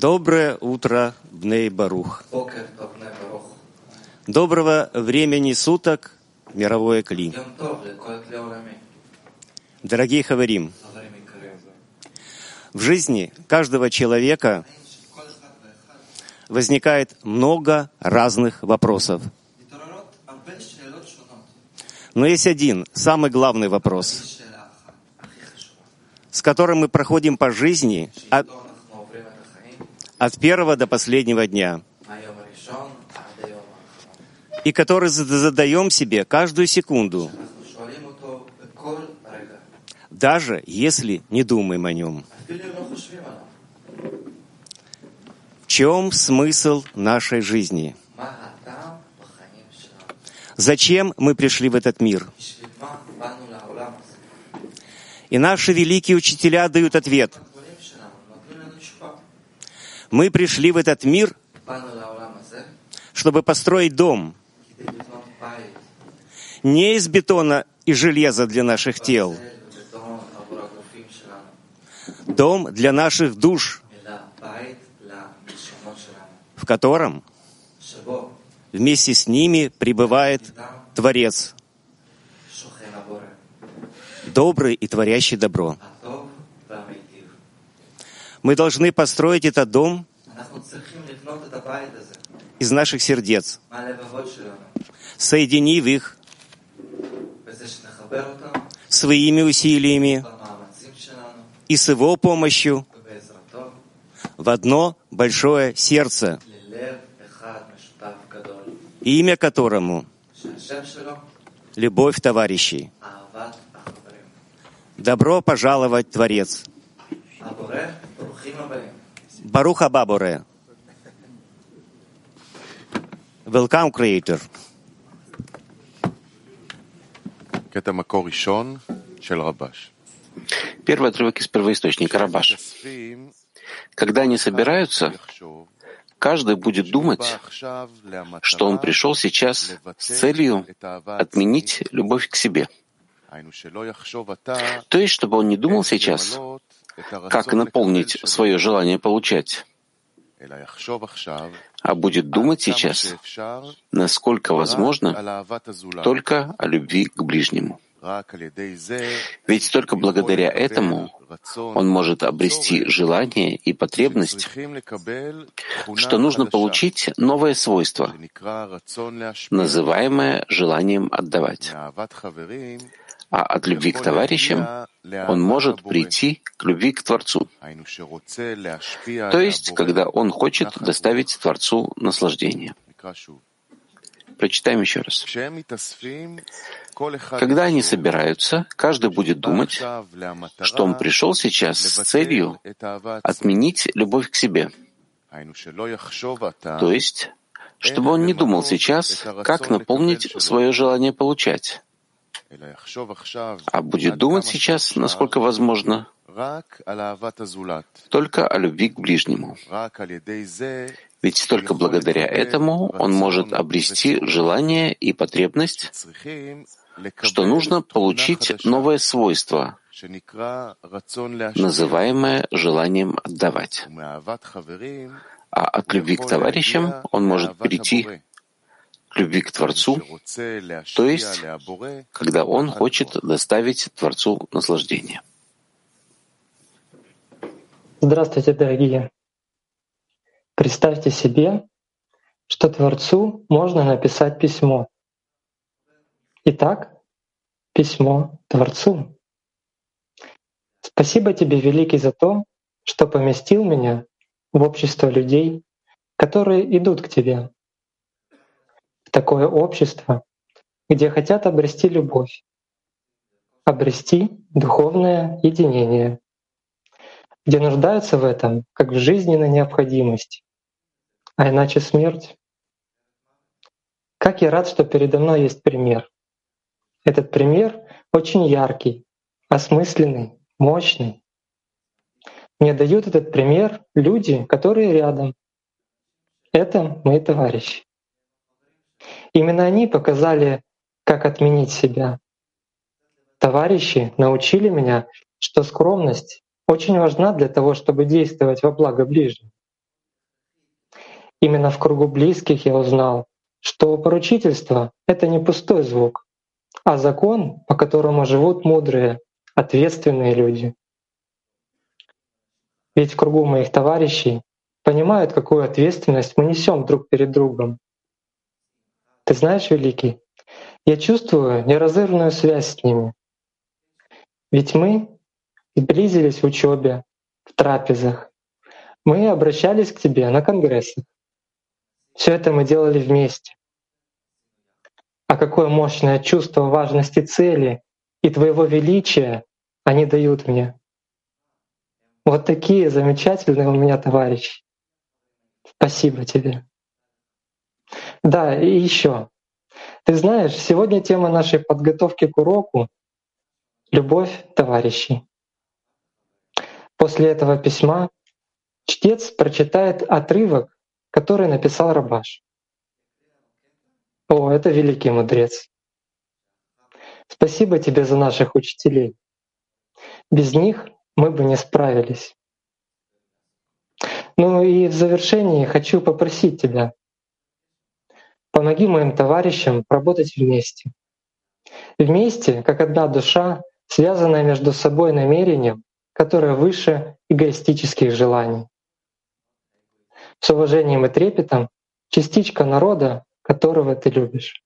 Доброе утро, Бней Барух. Доброго времени суток, мировое кли. Дорогие Хаварим, в жизни каждого человека возникает много разных вопросов. Но есть один, самый главный вопрос, с которым мы проходим по жизни, а от первого до последнего дня. И который задаем себе каждую секунду, даже если не думаем о нем. В чем смысл нашей жизни? Зачем мы пришли в этот мир? И наши великие учителя дают ответ – мы пришли в этот мир, чтобы построить дом. Не из бетона и железа для наших тел, дом для наших душ, в котором вместе с ними пребывает Творец, добрый и творящий добро. Мы должны построить этот дом из наших сердец, соединив их своими усилиями и с его помощью в одно большое сердце, имя которому — любовь товарищей. Добро пожаловать, Творец. Баруха Бабуре. Welcome, Creator. Первый отрывок из первоисточника Рабаш. Когда они собираются, каждый будет думать, что он пришел сейчас с целью отменить любовь к себе. То есть, чтобы он не думал сейчас, как наполнить свое желание получать, а будет думать сейчас, насколько возможно, только о любви к ближнему. Ведь только благодаря этому он может обрести желание и потребность, что нужно получить новое свойство, называемое желанием отдавать. А от любви к товарищам он может прийти к любви к Творцу. То есть, когда он хочет доставить Творцу наслаждение. Прочитаем еще раз. Когда они собираются, каждый будет думать, что он пришел сейчас с целью отменить любовь к себе. То есть, чтобы он не думал сейчас, как наполнить свое желание получать а будет думать сейчас, насколько возможно, только о любви к ближнему. Ведь только благодаря этому он может обрести желание и потребность, что нужно получить новое свойство, называемое желанием отдавать. А от любви к товарищам он может прийти любви к Творцу, то есть, когда он хочет доставить Творцу наслаждение. Здравствуйте, дорогие. Представьте себе, что Творцу можно написать письмо. Итак, письмо Творцу. Спасибо тебе, Великий, за то, что поместил меня в общество людей, которые идут к тебе Такое общество, где хотят обрести любовь, обрести духовное единение, где нуждаются в этом как в жизненной необходимости, а иначе смерть. Как я рад, что передо мной есть пример. Этот пример очень яркий, осмысленный, мощный. Мне дают этот пример люди, которые рядом. Это мои товарищи. Именно они показали, как отменить себя. Товарищи научили меня, что скромность очень важна для того, чтобы действовать во благо ближним. Именно в кругу близких я узнал, что поручительство — это не пустой звук, а закон, по которому живут мудрые, ответственные люди. Ведь в кругу моих товарищей понимают, какую ответственность мы несем друг перед другом. Ты знаешь, Великий, я чувствую неразрывную связь с ними. Ведь мы сблизились в учебе, в трапезах. Мы обращались к тебе на конгрессах. Все это мы делали вместе. А какое мощное чувство важности цели и твоего величия они дают мне. Вот такие замечательные у меня товарищи. Спасибо тебе. Да, и еще. Ты знаешь, сегодня тема нашей подготовки к уроку — любовь товарищей. После этого письма чтец прочитает отрывок, который написал Рабаш. О, это великий мудрец. Спасибо тебе за наших учителей. Без них мы бы не справились. Ну и в завершении хочу попросить тебя, помоги моим товарищам работать вместе. Вместе, как одна душа, связанная между собой намерением, которое выше эгоистических желаний. С уважением и трепетом частичка народа, которого ты любишь.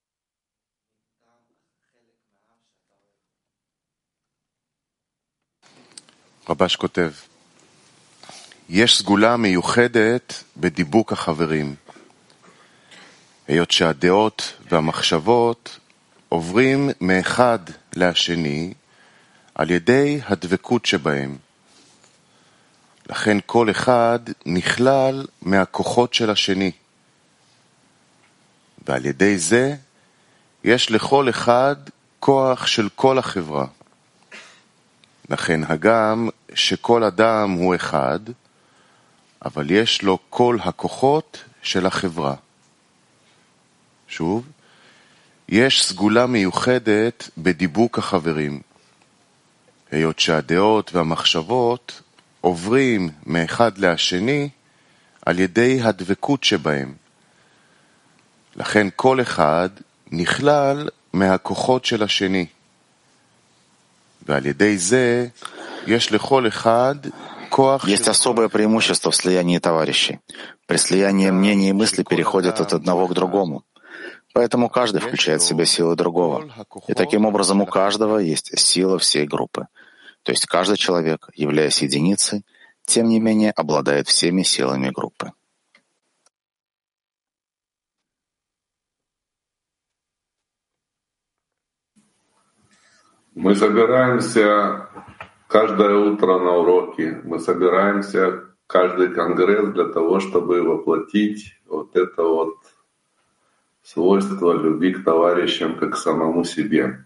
רבש כותב, יש סגולה מיוחדת בדיבוק החברים, היות שהדעות והמחשבות עוברים מאחד לשני על ידי הדבקות שבהם. לכן כל אחד נכלל מהכוחות של השני, ועל ידי זה יש לכל אחד כוח של כל החברה. לכן הגם שכל אדם הוא אחד, אבל יש לו כל הכוחות של החברה. שוב, יש סגולה מיוחדת בדיבוק החברים, היות שהדעות והמחשבות עוברים מאחד לשני על ידי הדבקות שבהם. לכן כל אחד נכלל מהכוחות של השני. ועל ידי זה יש לכל אחד כוח Есть особое преимущество в слиянии товарищей. При слиянии мнений и мысли переходят от одного к другому. Поэтому каждый включает в себя силы другого. И таким образом у каждого есть сила всей группы. То есть каждый человек, являясь единицей, тем не менее обладает всеми силами группы. Мы собираемся каждое утро на уроки, мы собираемся каждый конгресс для того, чтобы воплотить вот это вот свойство любви к товарищам как к самому себе.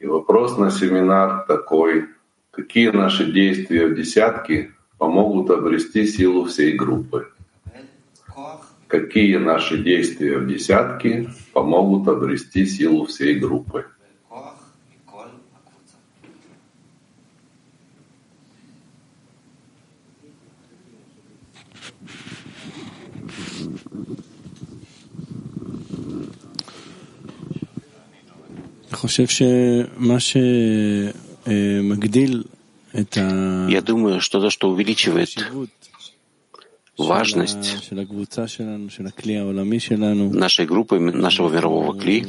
И вопрос на семинар такой, какие наши действия в десятке помогут обрести силу всей группы? Какие наши действия в десятке помогут обрести силу всей группы? Я думаю, что то, что увеличивает важность нашей группы, нашего мирового кли,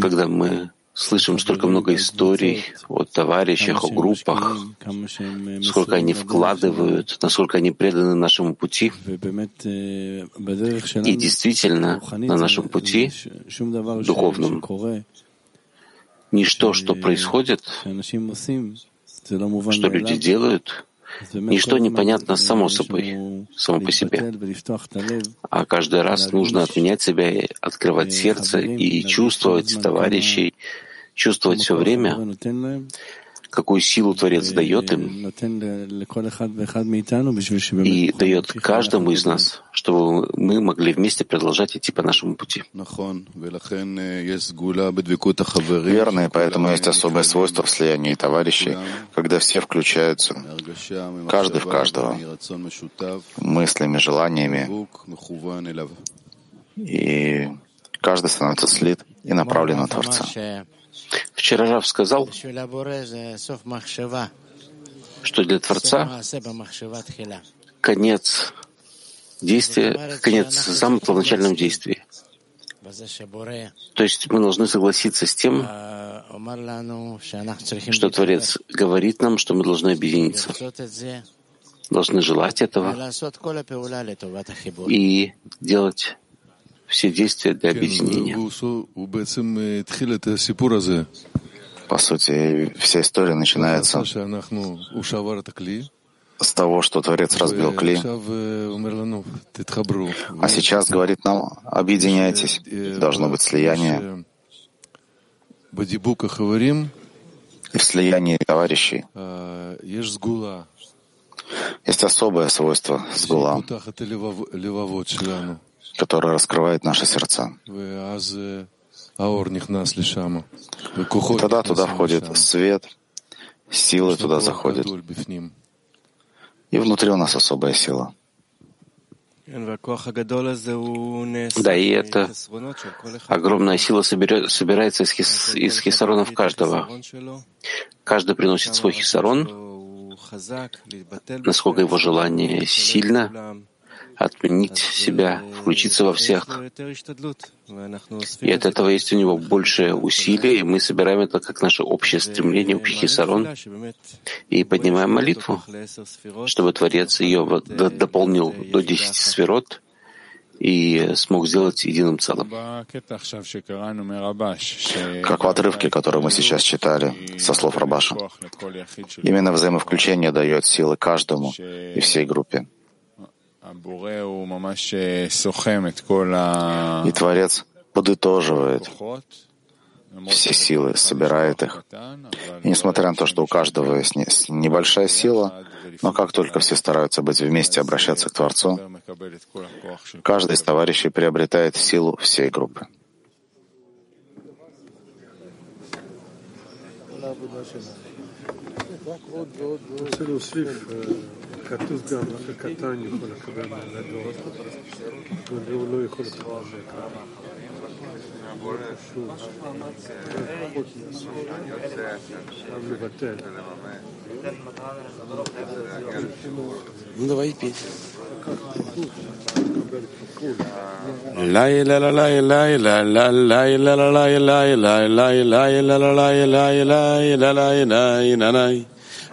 когда мы слышим столько много историй о товарищах, о группах, сколько они вкладывают, насколько они преданы нашему пути. И действительно, на нашем пути духовном ничто, что происходит, что люди делают, Ничто непонятно само собой, само по себе. А каждый раз нужно отменять себя, и открывать сердце и чувствовать товарищей, чувствовать все время, какую силу Творец дает им и дает каждому из нас, чтобы мы могли вместе продолжать идти по нашему пути. Верно, и поэтому есть особое свойство в слиянии товарищей, когда все включаются, каждый в каждого, мыслями, желаниями, и каждый становится слит и направлен на Творца. Вчера Рав сказал, что для Творца конец действия, конец замысла в начальном действии. То есть мы должны согласиться с тем, что Творец говорит нам, что мы должны объединиться, должны желать этого и делать все действия для объединения. По сути, вся история начинается с того, что Творец разбил кли, а сейчас говорит нам, объединяйтесь, должно быть слияние. И в слиянии товарищей. Есть особое свойство сгула, которое раскрывает наши сердца. И тогда туда входит свет, силы туда заходят. И внутри у нас особая сила. Да, и эта огромная сила соберет, собирается из, хис, из хисаронов каждого. Каждый приносит свой хисарон, насколько его желание сильно, отменить себя, включиться во всех. И от этого есть у него больше усилий, и мы собираем это как наше общее стремление, общий хисарон, и поднимаем молитву, чтобы Творец ее дополнил до десяти сферот, и смог сделать единым целым. Как в отрывке, который мы сейчас читали со слов Рабаша. Именно взаимовключение дает силы каждому и всей группе. И Творец подытоживает все силы, собирает их. И несмотря на то, что у каждого есть небольшая сила, но как только все стараются быть вместе, обращаться к Творцу, каждый из товарищей приобретает силу всей группы. כתוב גם, רק הקטן יכול לקבל מהגדול, והוא לא יכול לקבל Ну давай петь.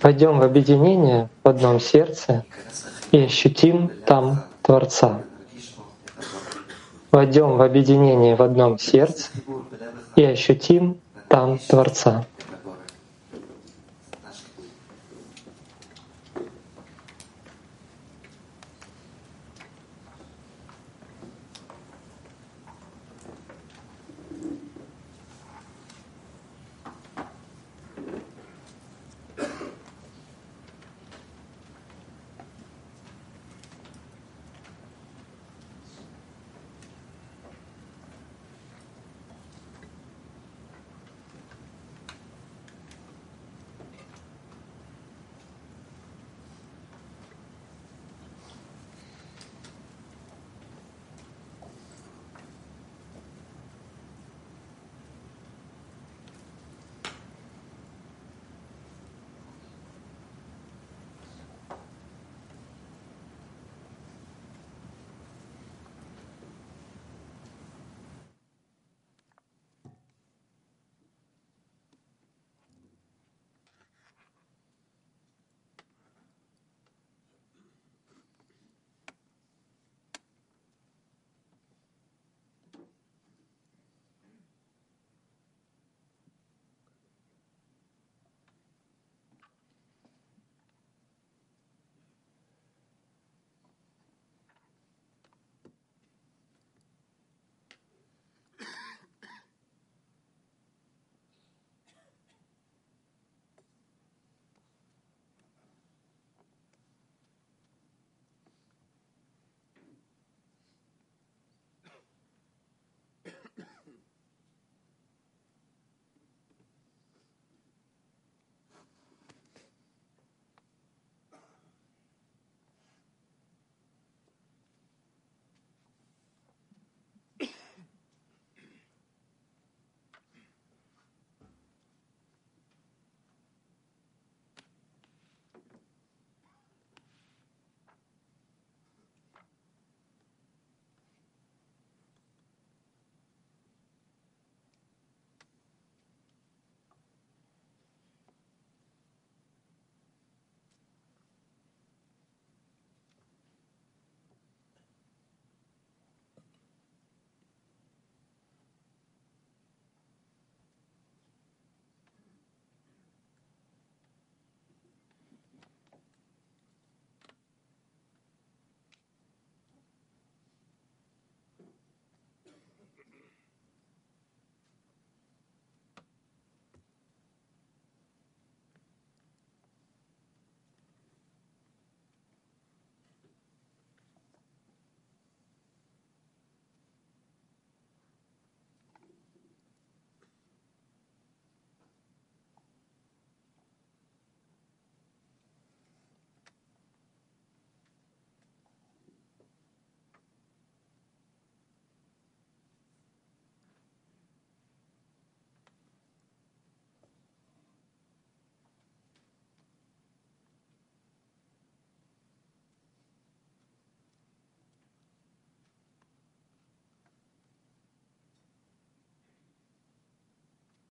Пойдем в объединение в одном сердце и ощутим там Творца. Войдем в объединение в одном сердце и ощутим там Творца.